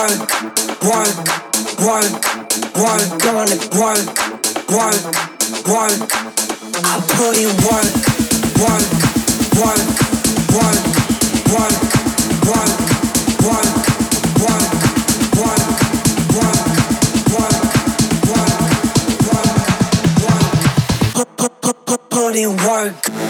work, work, work, work. Come on and work, work, work. I put in work, work, work, work, work, work, work, work, work, work, work, work, work. Put in work.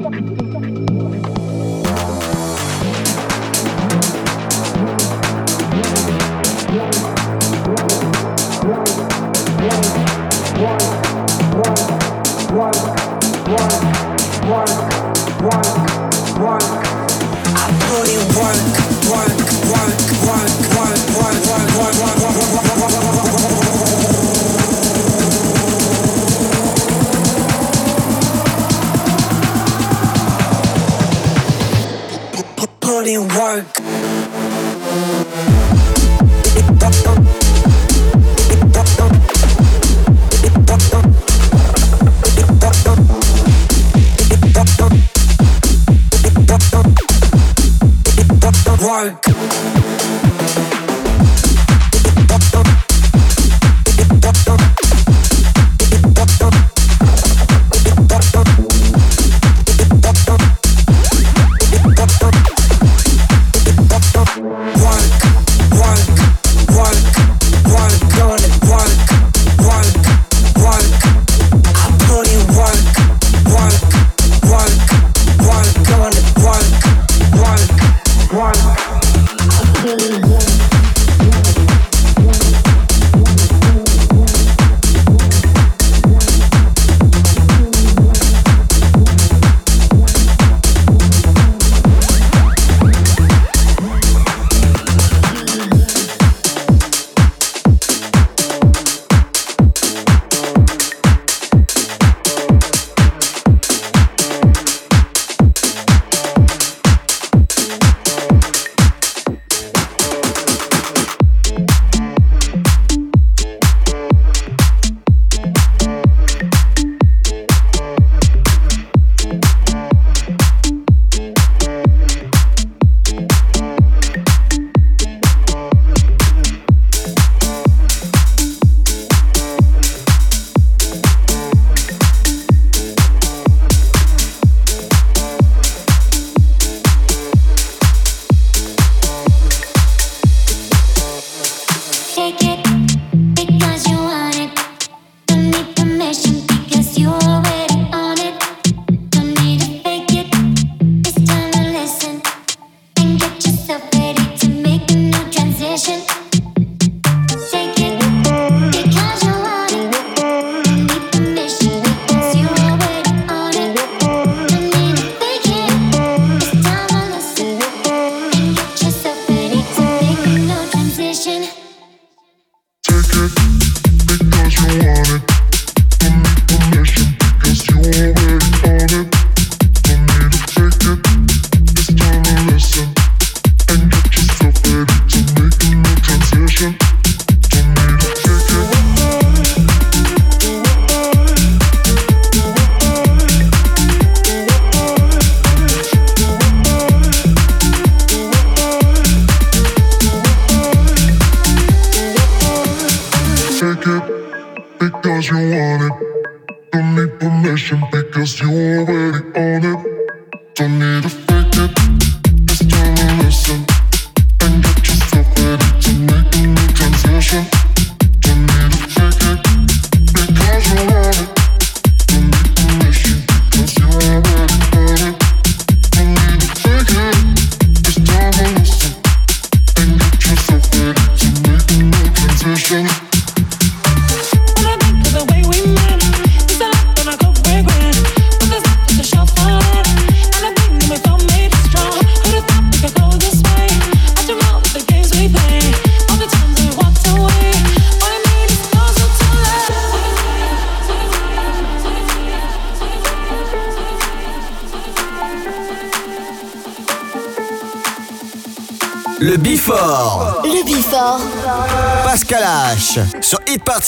put in work.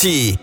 Hit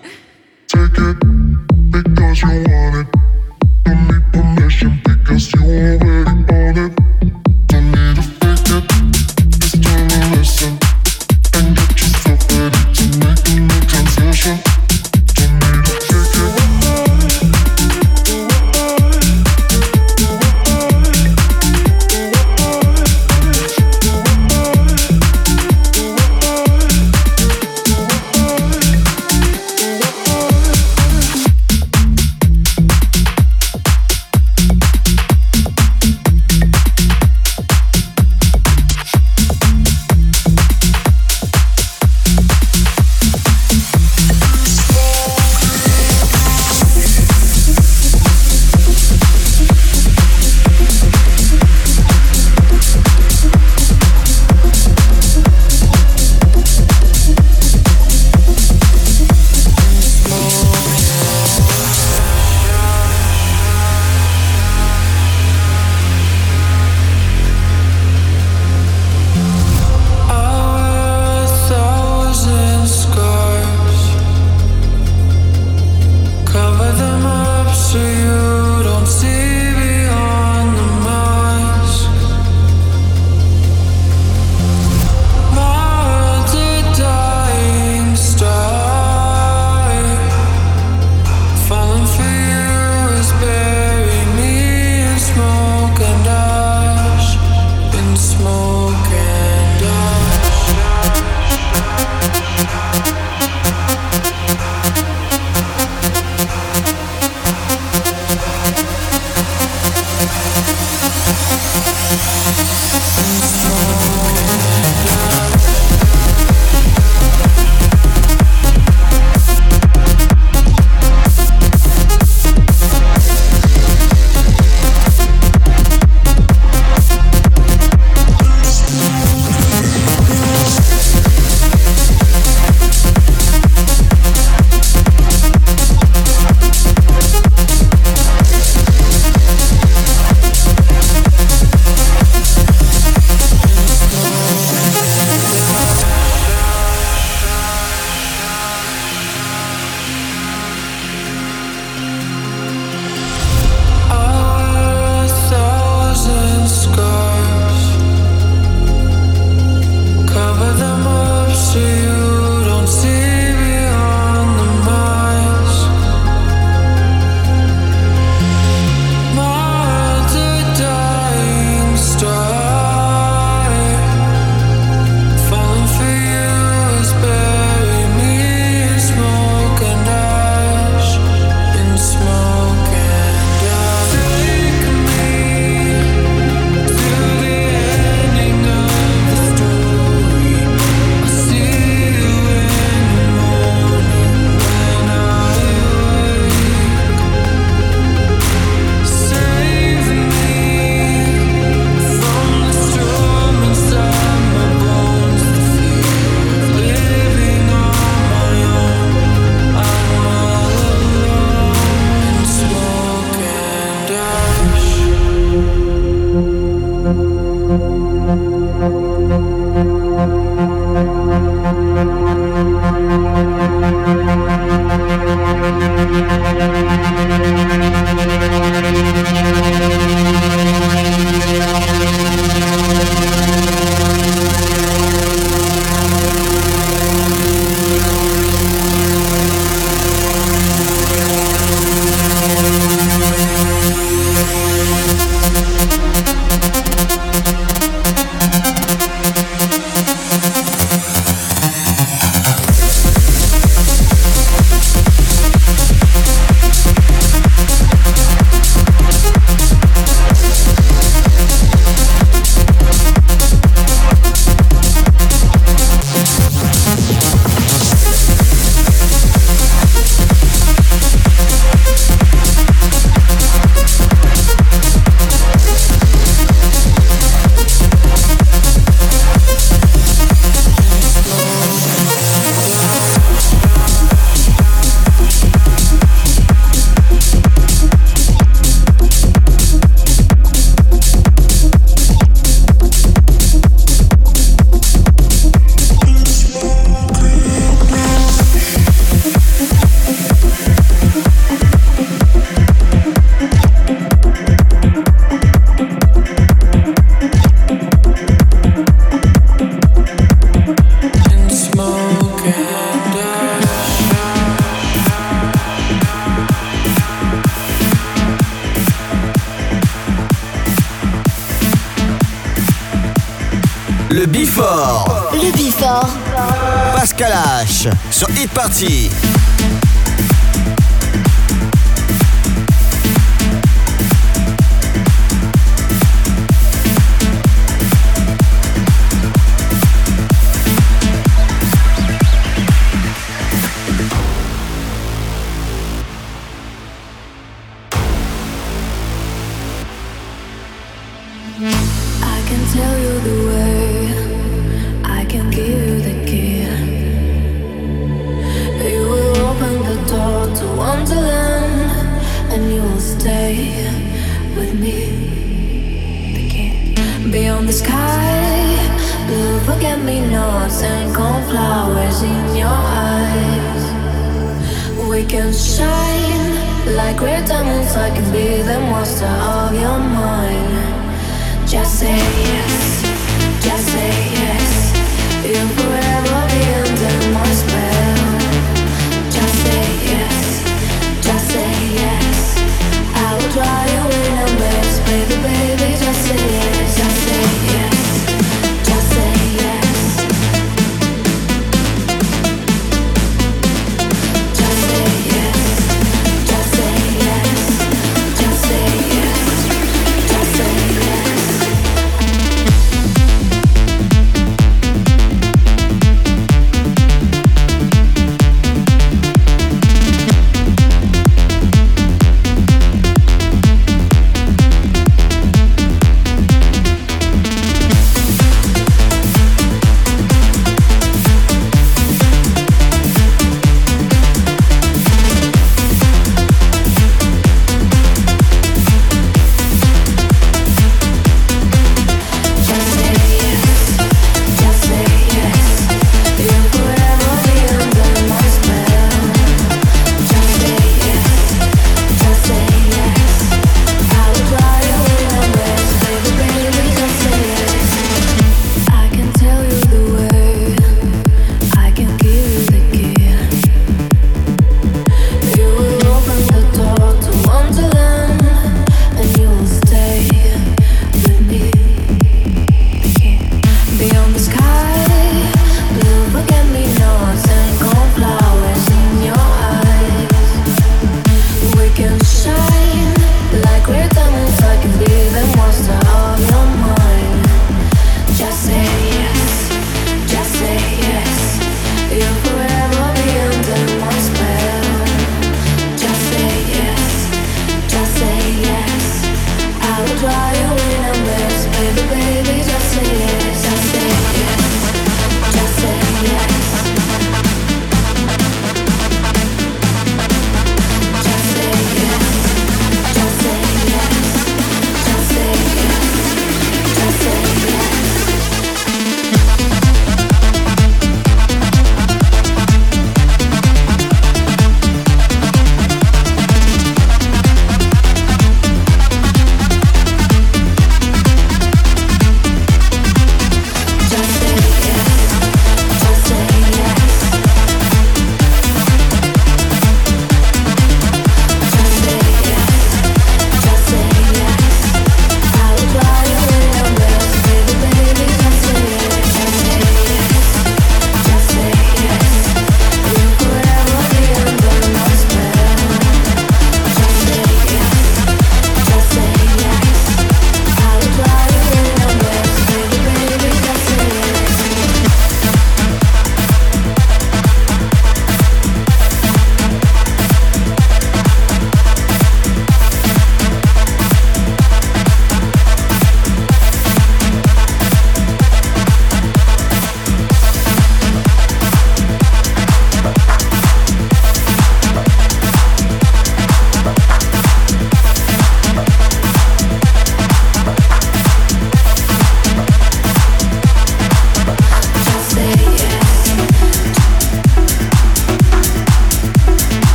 Sur Hit Party.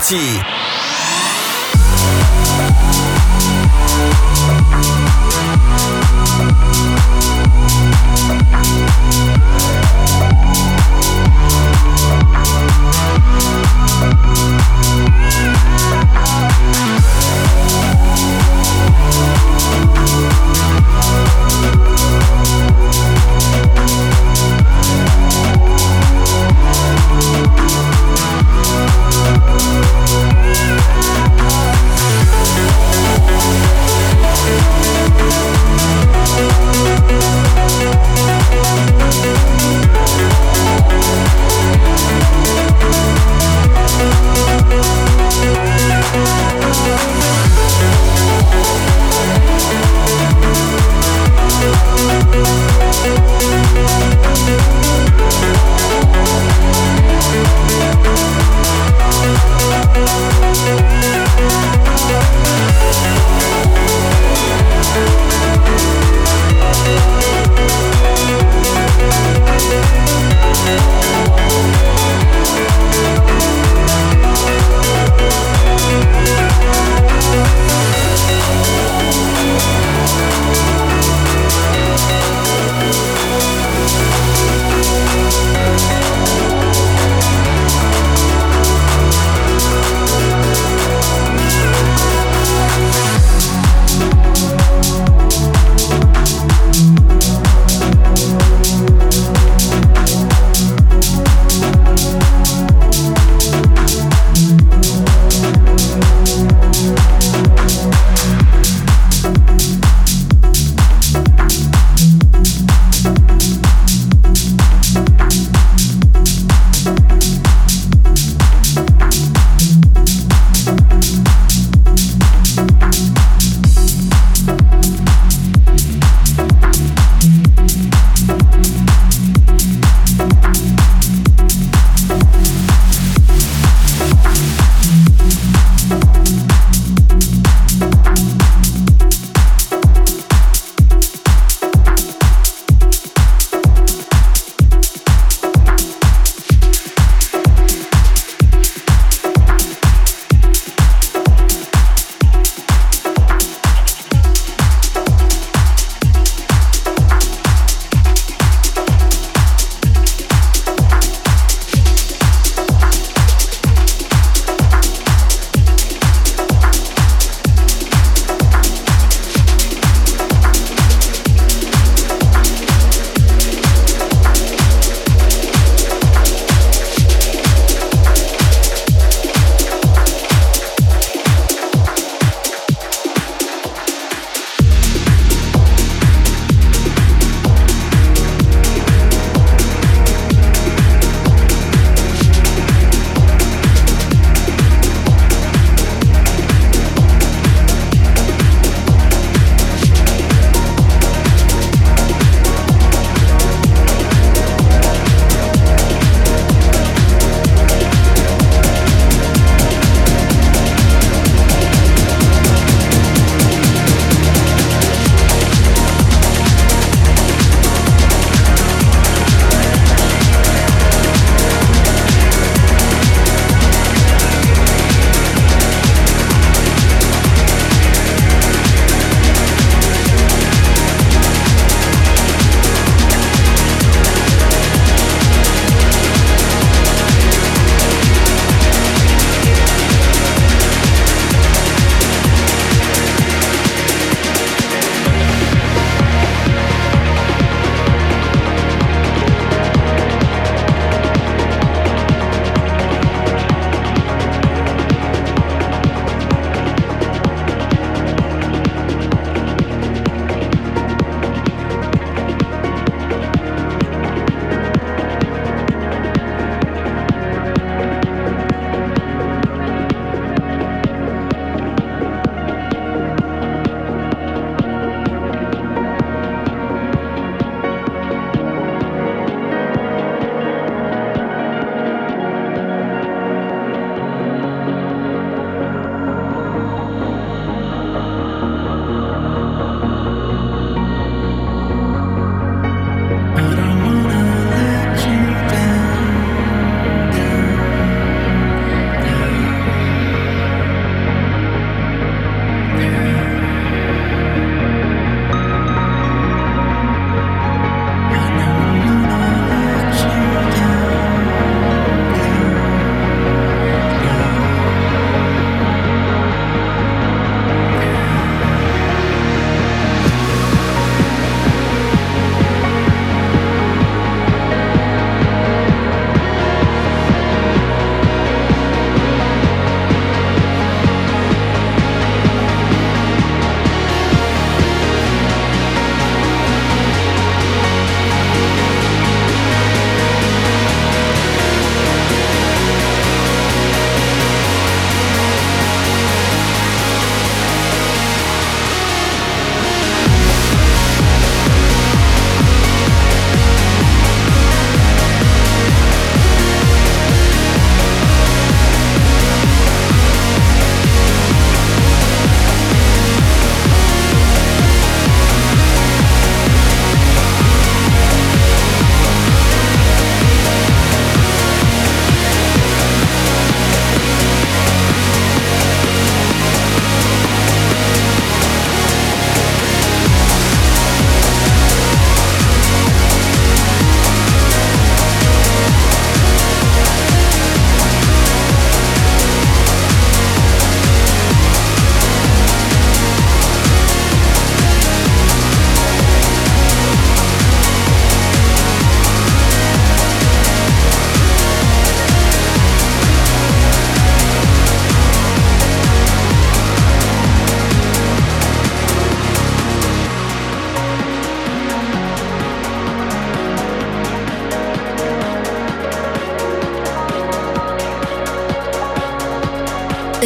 Sur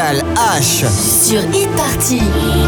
H. Sur Hit